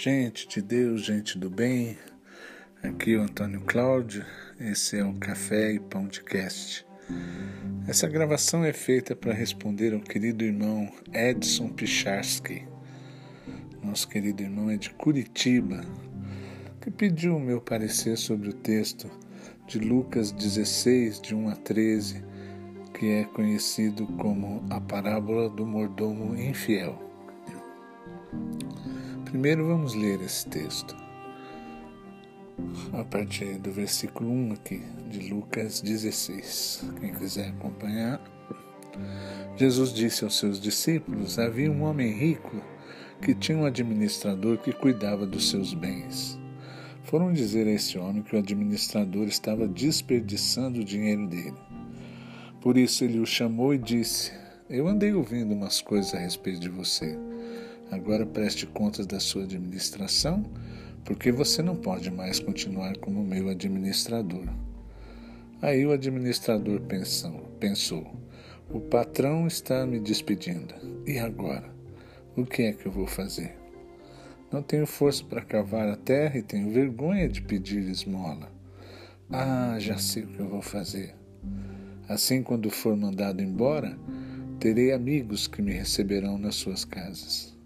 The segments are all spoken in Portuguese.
Gente de Deus, gente do bem, aqui é o Antônio Cláudio, esse é o Café e Pão de Cast. Essa gravação é feita para responder ao querido irmão Edson Picharski. Nosso querido irmão é de Curitiba, que pediu o meu parecer sobre o texto de Lucas 16, de 1 a 13, que é conhecido como a parábola do mordomo infiel. Primeiro vamos ler esse texto. A partir do versículo 1 aqui, de Lucas 16. Quem quiser acompanhar. Jesus disse aos seus discípulos: Havia um homem rico que tinha um administrador que cuidava dos seus bens. Foram dizer a esse homem que o administrador estava desperdiçando o dinheiro dele. Por isso ele o chamou e disse: Eu andei ouvindo umas coisas a respeito de você Agora preste contas da sua administração, porque você não pode mais continuar como meu administrador. Aí o administrador pensou, pensou: o patrão está me despedindo. E agora? O que é que eu vou fazer? Não tenho força para cavar a terra e tenho vergonha de pedir esmola. Ah, já sei o que eu vou fazer. Assim, quando for mandado embora, terei amigos que me receberão nas suas casas.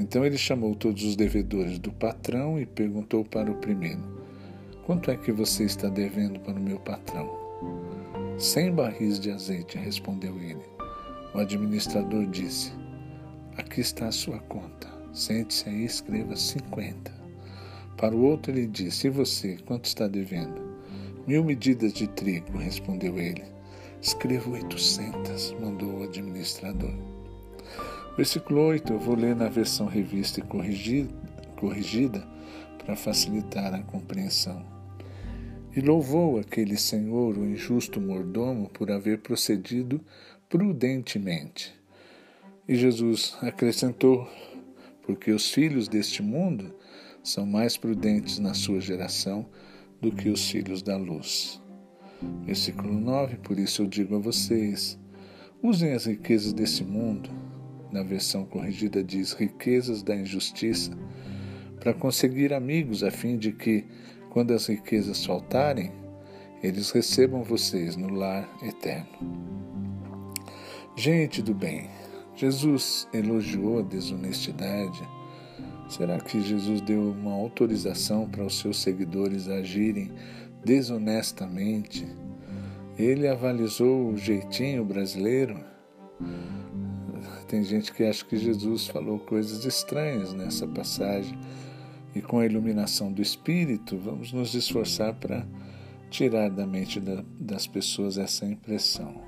Então ele chamou todos os devedores do patrão e perguntou para o primeiro: Quanto é que você está devendo para o meu patrão? Cem barris de azeite, respondeu ele. O administrador disse: Aqui está a sua conta. Sente-se aí e escreva cinquenta. Para o outro ele disse: E você, quanto está devendo? Mil medidas de trigo, respondeu ele. Escreva oitocentas, mandou o administrador. Versículo 8, eu vou ler na versão revista e corrigida, corrigida para facilitar a compreensão. E louvou aquele senhor, o injusto mordomo, por haver procedido prudentemente. E Jesus acrescentou: Porque os filhos deste mundo são mais prudentes na sua geração do que os filhos da luz. Versículo 9: Por isso eu digo a vocês: usem as riquezas desse mundo na versão corrigida diz riquezas da injustiça, para conseguir amigos, a fim de que, quando as riquezas faltarem, eles recebam vocês no lar eterno. Gente do bem, Jesus elogiou a desonestidade. Será que Jesus deu uma autorização para os seus seguidores agirem desonestamente? Ele avalizou o jeitinho brasileiro? Tem gente que acha que Jesus falou coisas estranhas nessa passagem e com a iluminação do Espírito vamos nos esforçar para tirar da mente da, das pessoas essa impressão.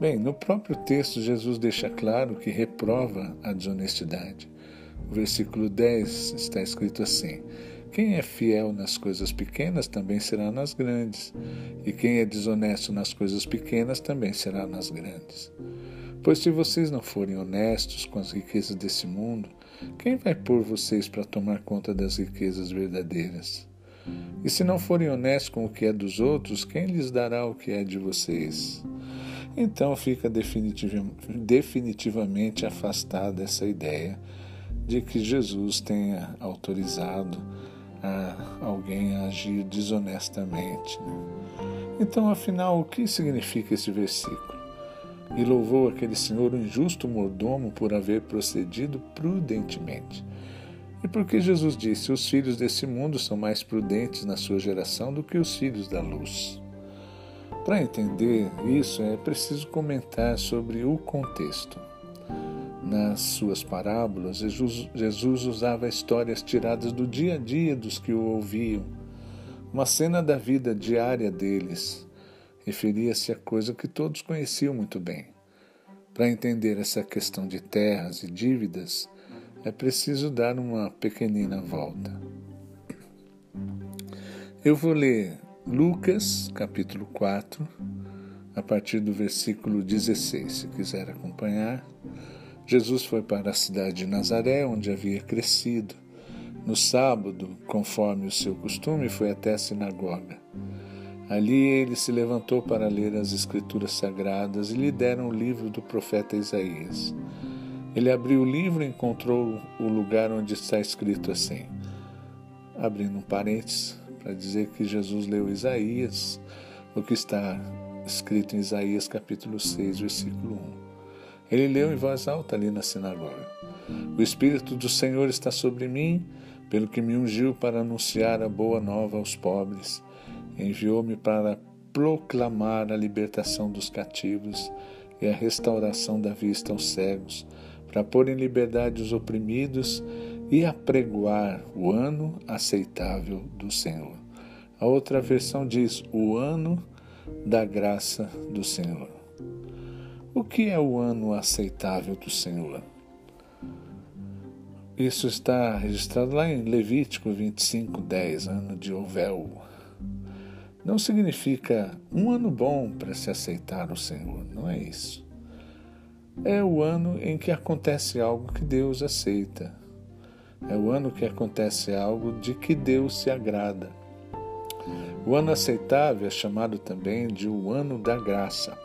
Bem, no próprio texto, Jesus deixa claro que reprova a desonestidade. O versículo 10 está escrito assim: Quem é fiel nas coisas pequenas também será nas grandes, e quem é desonesto nas coisas pequenas também será nas grandes. Pois se vocês não forem honestos com as riquezas desse mundo, quem vai pôr vocês para tomar conta das riquezas verdadeiras? E se não forem honestos com o que é dos outros, quem lhes dará o que é de vocês? Então fica definitivamente afastada essa ideia de que Jesus tenha autorizado a alguém a agir desonestamente. Né? Então, afinal, o que significa esse versículo? E louvou aquele senhor o injusto mordomo por haver procedido prudentemente. E porque Jesus disse: Os filhos desse mundo são mais prudentes na sua geração do que os filhos da luz. Para entender isso, é preciso comentar sobre o contexto. Nas suas parábolas, Jesus, Jesus usava histórias tiradas do dia a dia dos que o ouviam, uma cena da vida diária deles, referia-se a coisa que todos conheciam muito bem. Para entender essa questão de terras e dívidas, é preciso dar uma pequenina volta. Eu vou ler Lucas, capítulo 4, a partir do versículo 16, se quiser acompanhar. Jesus foi para a cidade de Nazaré, onde havia crescido. No sábado, conforme o seu costume, foi até a sinagoga. Ali ele se levantou para ler as Escrituras Sagradas e lhe deram o livro do profeta Isaías. Ele abriu o livro e encontrou o lugar onde está escrito assim, abrindo um parênteses para dizer que Jesus leu Isaías, o que está escrito em Isaías capítulo 6, versículo 1. Ele leu em voz alta ali na sinagoga. O Espírito do Senhor está sobre mim, pelo que me ungiu para anunciar a boa nova aos pobres. Enviou-me para proclamar a libertação dos cativos e a restauração da vista aos cegos, para pôr em liberdade os oprimidos e apregoar o ano aceitável do Senhor. A outra versão diz: o ano da graça do Senhor. O que é o ano aceitável do Senhor? Isso está registrado lá em Levítico 25, 10, ano de Ovel. Não significa um ano bom para se aceitar o Senhor, não é isso. É o ano em que acontece algo que Deus aceita. É o ano que acontece algo de que Deus se agrada. O ano aceitável é chamado também de o ano da graça.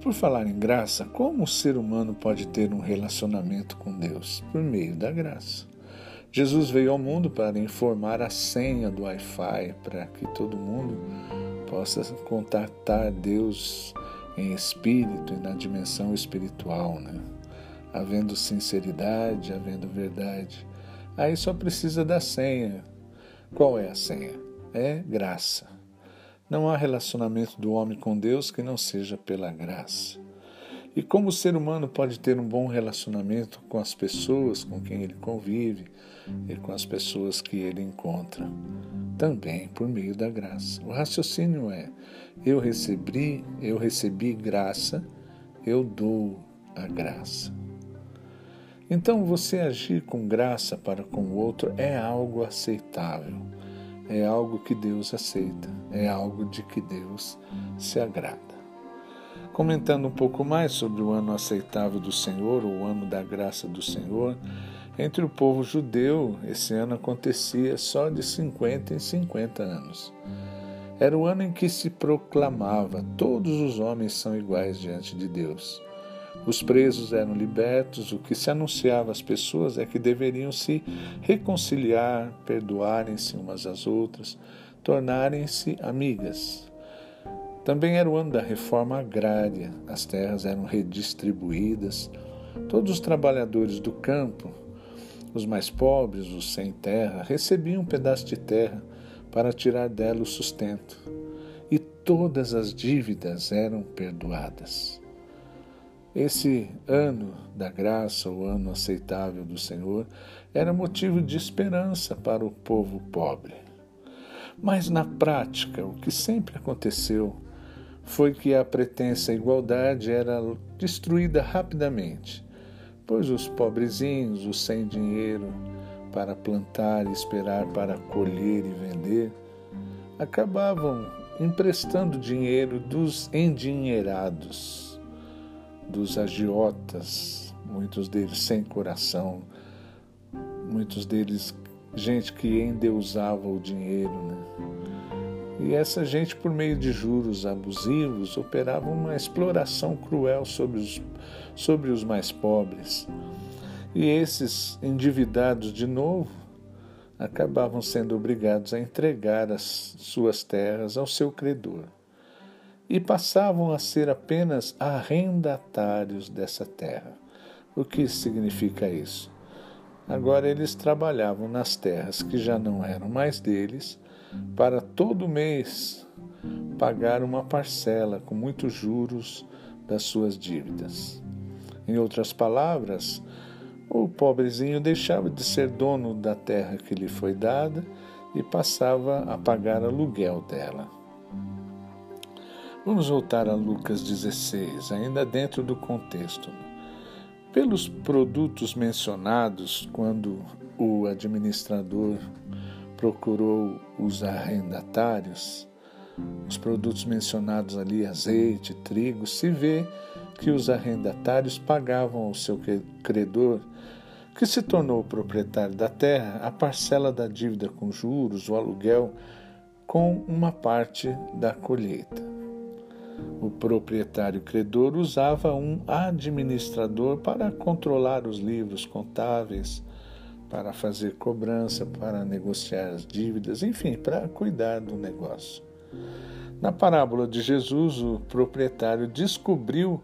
Por falar em graça, como o ser humano pode ter um relacionamento com Deus? Por meio da graça. Jesus veio ao mundo para informar a senha do Wi-Fi para que todo mundo possa contatar Deus em espírito e na dimensão espiritual, né? Havendo sinceridade, havendo verdade. Aí só precisa da senha. Qual é a senha? É graça. Não há relacionamento do homem com Deus que não seja pela graça. E como o ser humano pode ter um bom relacionamento com as pessoas com quem ele convive e com as pessoas que ele encontra? Também por meio da graça. O raciocínio é: eu recebi, eu recebi graça, eu dou a graça. Então, você agir com graça para com o outro é algo aceitável é algo que Deus aceita, é algo de que Deus se agrada. Comentando um pouco mais sobre o ano aceitável do Senhor, o ano da graça do Senhor, entre o povo judeu, esse ano acontecia só de 50 em 50 anos. Era o ano em que se proclamava: todos os homens são iguais diante de Deus. Os presos eram libertos, o que se anunciava às pessoas é que deveriam se reconciliar, perdoarem-se umas às outras, tornarem-se amigas. Também era o ano da reforma agrária, as terras eram redistribuídas, todos os trabalhadores do campo, os mais pobres, os sem terra, recebiam um pedaço de terra para tirar dela o sustento, e todas as dívidas eram perdoadas. Esse ano da graça, o ano aceitável do Senhor, era motivo de esperança para o povo pobre. Mas na prática, o que sempre aconteceu foi que a pretensa igualdade era destruída rapidamente, pois os pobrezinhos, os sem dinheiro para plantar e esperar para colher e vender, acabavam emprestando dinheiro dos endinheirados dos agiotas, muitos deles sem coração, muitos deles gente que endeusava o dinheiro. Né? E essa gente, por meio de juros abusivos, operava uma exploração cruel sobre os, sobre os mais pobres. E esses endividados, de novo, acabavam sendo obrigados a entregar as suas terras ao seu credor e passavam a ser apenas arrendatários dessa terra. O que significa isso? Agora eles trabalhavam nas terras que já não eram mais deles, para todo mês pagar uma parcela com muitos juros das suas dívidas. Em outras palavras, o pobrezinho deixava de ser dono da terra que lhe foi dada e passava a pagar aluguel dela. Vamos voltar a Lucas 16, ainda dentro do contexto. Pelos produtos mencionados, quando o administrador procurou os arrendatários, os produtos mencionados ali, azeite, trigo, se vê que os arrendatários pagavam ao seu credor, que se tornou proprietário da terra, a parcela da dívida com juros, o aluguel, com uma parte da colheita. O proprietário credor usava um administrador para controlar os livros contáveis, para fazer cobrança, para negociar as dívidas, enfim, para cuidar do negócio. Na parábola de Jesus, o proprietário descobriu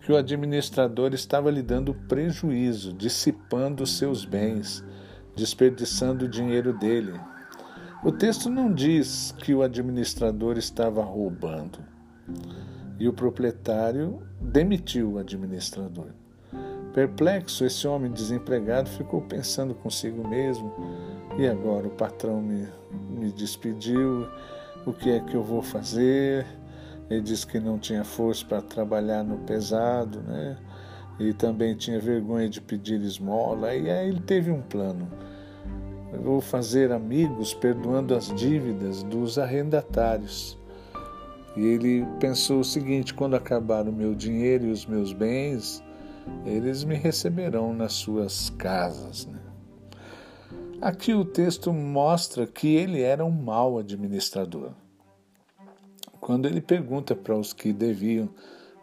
que o administrador estava lhe dando prejuízo, dissipando seus bens, desperdiçando o dinheiro dele. O texto não diz que o administrador estava roubando. E o proprietário demitiu o administrador. Perplexo, esse homem desempregado ficou pensando consigo mesmo: e agora o patrão me, me despediu, o que é que eu vou fazer? Ele disse que não tinha força para trabalhar no pesado, né? E também tinha vergonha de pedir esmola. E aí ele teve um plano. Eu vou fazer amigos perdoando as dívidas dos arrendatários. E ele pensou o seguinte: quando acabar o meu dinheiro e os meus bens, eles me receberão nas suas casas. Né? Aqui o texto mostra que ele era um mau administrador. Quando ele pergunta para os que deviam,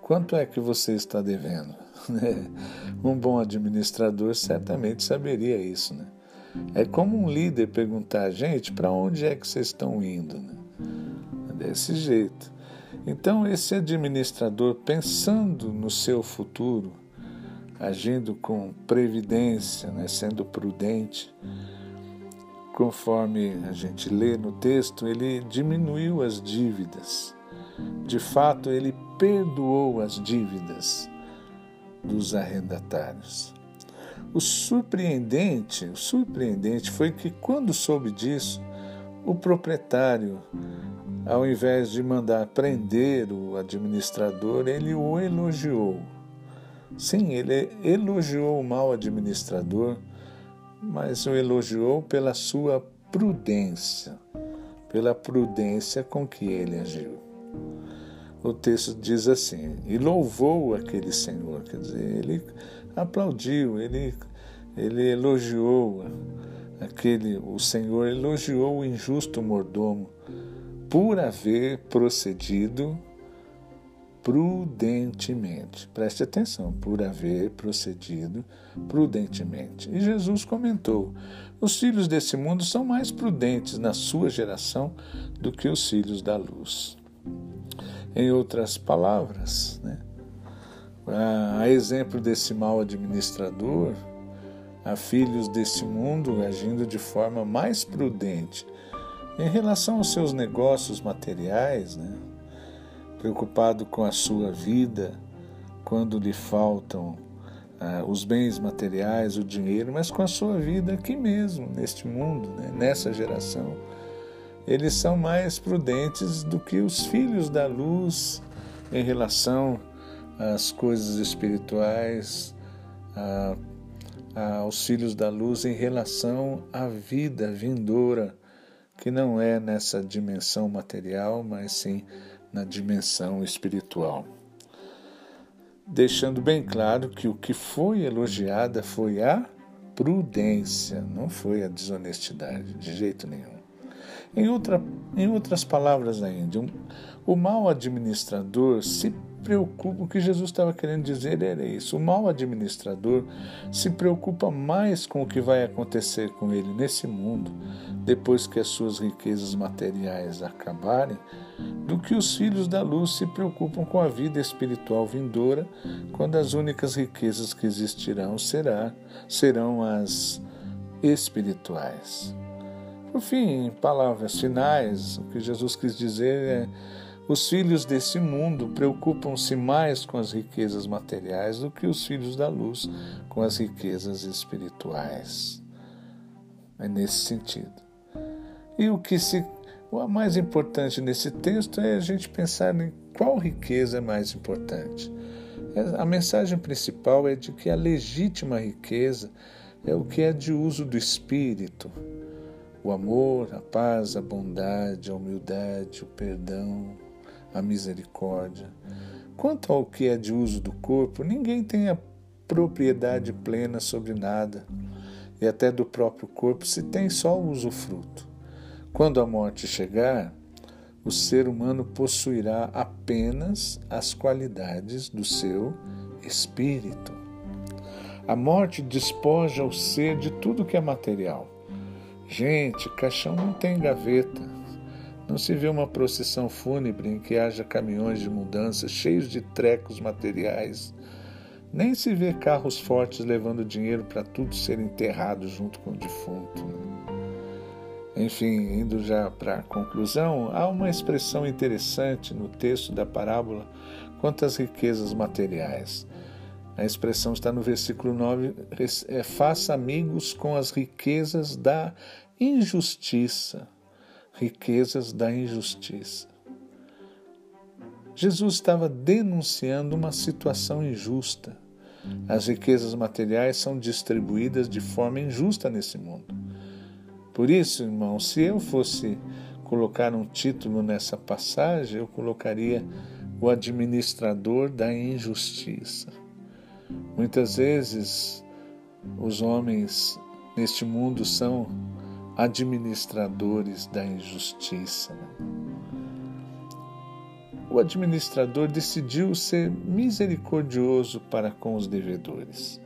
quanto é que você está devendo? um bom administrador certamente saberia isso. Né? É como um líder perguntar, gente, para onde é que vocês estão indo? Né? Desse jeito. Então, esse administrador, pensando no seu futuro, agindo com previdência, né, sendo prudente, conforme a gente lê no texto, ele diminuiu as dívidas. De fato, ele perdoou as dívidas dos arrendatários. O surpreendente, o surpreendente foi que quando soube disso, o proprietário, ao invés de mandar prender o administrador, ele o elogiou Sim, ele elogiou o mau administrador, mas o elogiou pela sua prudência, pela prudência com que ele agiu. O texto diz assim: e louvou aquele senhor, quer dizer, ele aplaudiu, ele, ele elogiou aquele, o senhor elogiou o injusto mordomo por haver procedido prudentemente. Preste atenção, por haver procedido prudentemente. E Jesus comentou: os filhos desse mundo são mais prudentes na sua geração do que os filhos da luz. Em outras palavras, né, a exemplo desse mau administrador, há filhos desse mundo agindo de forma mais prudente em relação aos seus negócios materiais, né, preocupado com a sua vida, quando lhe faltam ah, os bens materiais, o dinheiro, mas com a sua vida aqui mesmo, neste mundo, né? nessa geração. Eles são mais prudentes do que os filhos da luz em relação às coisas espirituais, a, a, aos filhos da luz em relação à vida vindoura, que não é nessa dimensão material, mas sim na dimensão espiritual. Deixando bem claro que o que foi elogiada foi a prudência, não foi a desonestidade, de jeito nenhum. Em, outra, em outras palavras ainda, um, o mau administrador se preocupa, o que Jesus estava querendo dizer era isso: o mau administrador se preocupa mais com o que vai acontecer com ele nesse mundo, depois que as suas riquezas materiais acabarem, do que os filhos da luz se preocupam com a vida espiritual vindoura, quando as únicas riquezas que existirão será, serão as espirituais. Por fim, em palavras finais, o que Jesus quis dizer é: os filhos desse mundo preocupam-se mais com as riquezas materiais do que os filhos da luz com as riquezas espirituais. É nesse sentido. E o que se o mais importante nesse texto é a gente pensar em qual riqueza é mais importante. A mensagem principal é de que a legítima riqueza é o que é de uso do espírito. O amor, a paz, a bondade, a humildade, o perdão, a misericórdia. Quanto ao que é de uso do corpo, ninguém tem a propriedade plena sobre nada, e até do próprio corpo se tem só o usufruto. Quando a morte chegar, o ser humano possuirá apenas as qualidades do seu espírito. A morte despoja o ser de tudo que é material. Gente, caixão não tem gaveta. Não se vê uma procissão fúnebre em que haja caminhões de mudança cheios de trecos materiais. Nem se vê carros fortes levando dinheiro para tudo ser enterrado junto com o defunto. Né? Enfim, indo já para a conclusão, há uma expressão interessante no texto da parábola quanto às riquezas materiais. A expressão está no versículo 9: é, faça amigos com as riquezas da injustiça. Riquezas da injustiça. Jesus estava denunciando uma situação injusta. As riquezas materiais são distribuídas de forma injusta nesse mundo. Por isso, irmão, se eu fosse colocar um título nessa passagem, eu colocaria o administrador da injustiça. Muitas vezes os homens neste mundo são administradores da injustiça. O administrador decidiu ser misericordioso para com os devedores.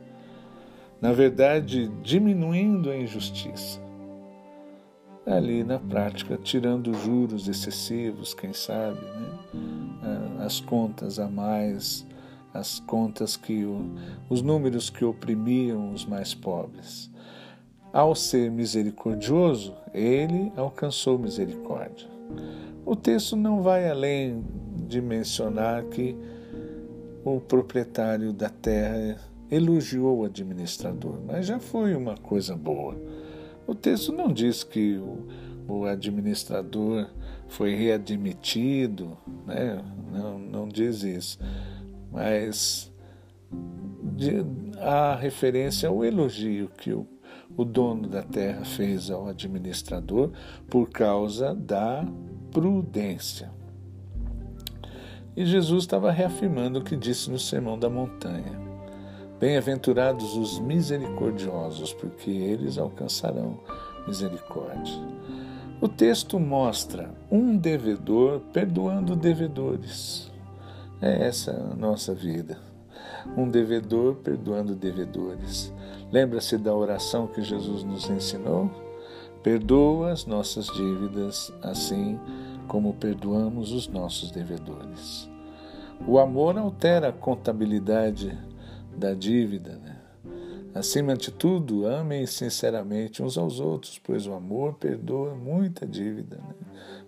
Na verdade, diminuindo a injustiça. Ali na prática, tirando juros excessivos, quem sabe, né? as contas a mais, as contas que o, os números que oprimiam os mais pobres. Ao ser misericordioso, ele alcançou misericórdia. O texto não vai além de mencionar que o proprietário da terra elogiou o administrador, mas já foi uma coisa boa. O texto não diz que o, o administrador foi readmitido, né? não, não diz isso mas de, há referência ao elogio que o, o dono da terra fez ao administrador por causa da prudência. E Jesus estava reafirmando o que disse no Sermão da Montanha: Bem-aventurados os misericordiosos, porque eles alcançarão misericórdia. O texto mostra um devedor perdoando devedores. É essa a nossa vida. Um devedor perdoando devedores. Lembra-se da oração que Jesus nos ensinou? Perdoa as nossas dívidas, assim como perdoamos os nossos devedores. O amor altera a contabilidade da dívida. Né? Acima de tudo, amem sinceramente uns aos outros, pois o amor perdoa muita dívida, né?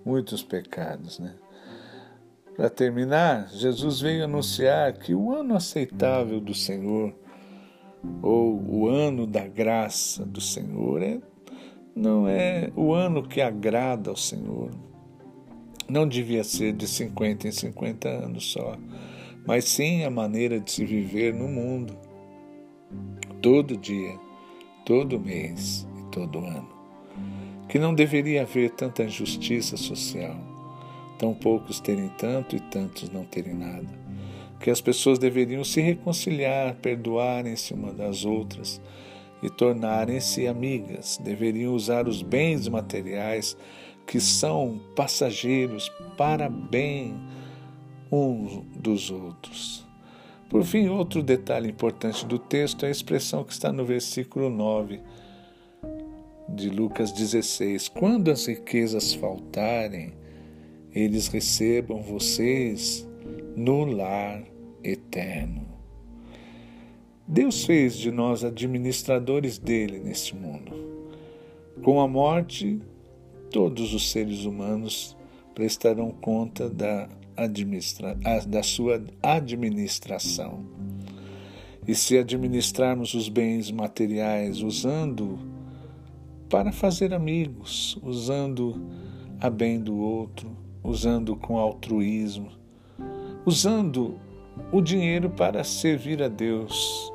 muitos pecados. Né? Para terminar, Jesus veio anunciar que o ano aceitável do Senhor, ou o ano da graça do Senhor, é, não é o ano que agrada ao Senhor. Não devia ser de 50 em 50 anos só, mas sim a maneira de se viver no mundo, todo dia, todo mês e todo ano. Que não deveria haver tanta injustiça social tão poucos terem tanto e tantos não terem nada. Que as pessoas deveriam se reconciliar, perdoarem-se uma das outras e tornarem-se amigas, deveriam usar os bens materiais que são passageiros para bem uns dos outros. Por fim, outro detalhe importante do texto é a expressão que está no versículo 9 de Lucas 16: Quando as riquezas faltarem, eles recebam vocês no lar eterno. Deus fez de nós administradores dele neste mundo. Com a morte, todos os seres humanos prestarão conta da, administra da sua administração. E se administrarmos os bens materiais usando para fazer amigos, usando a bem do outro, usando com altruísmo, usando o dinheiro para servir a Deus.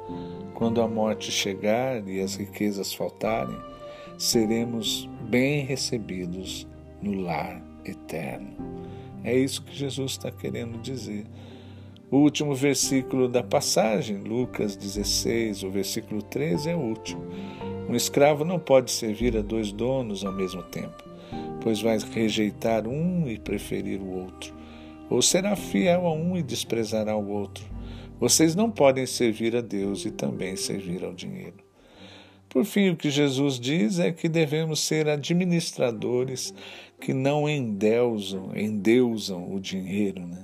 Quando a morte chegar e as riquezas faltarem, seremos bem recebidos no lar eterno. É isso que Jesus está querendo dizer. O último versículo da passagem, Lucas 16, o versículo 13, é o último. Um escravo não pode servir a dois donos ao mesmo tempo pois vai rejeitar um e preferir o outro, ou será fiel a um e desprezará o outro. Vocês não podem servir a Deus e também servir ao dinheiro. Por fim, o que Jesus diz é que devemos ser administradores que não endeusam, endeusam o dinheiro, né?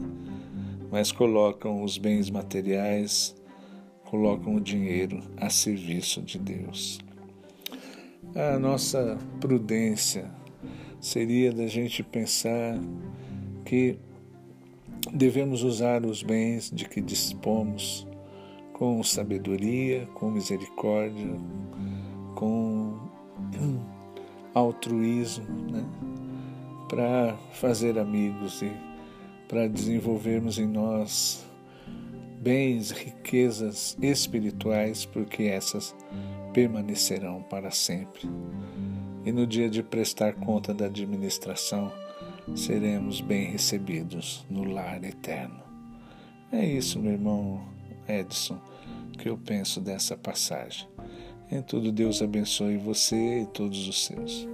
mas colocam os bens materiais, colocam o dinheiro a serviço de Deus. A nossa prudência seria da gente pensar que devemos usar os bens de que dispomos com sabedoria, com misericórdia, altruísmo, né? para fazer amigos e para desenvolvermos em nós bens, riquezas espirituais, porque essas permanecerão para sempre. E no dia de prestar conta da administração, seremos bem recebidos no lar eterno. É isso, meu irmão Edson, que eu penso dessa passagem. Em tudo, Deus abençoe você e todos os seus.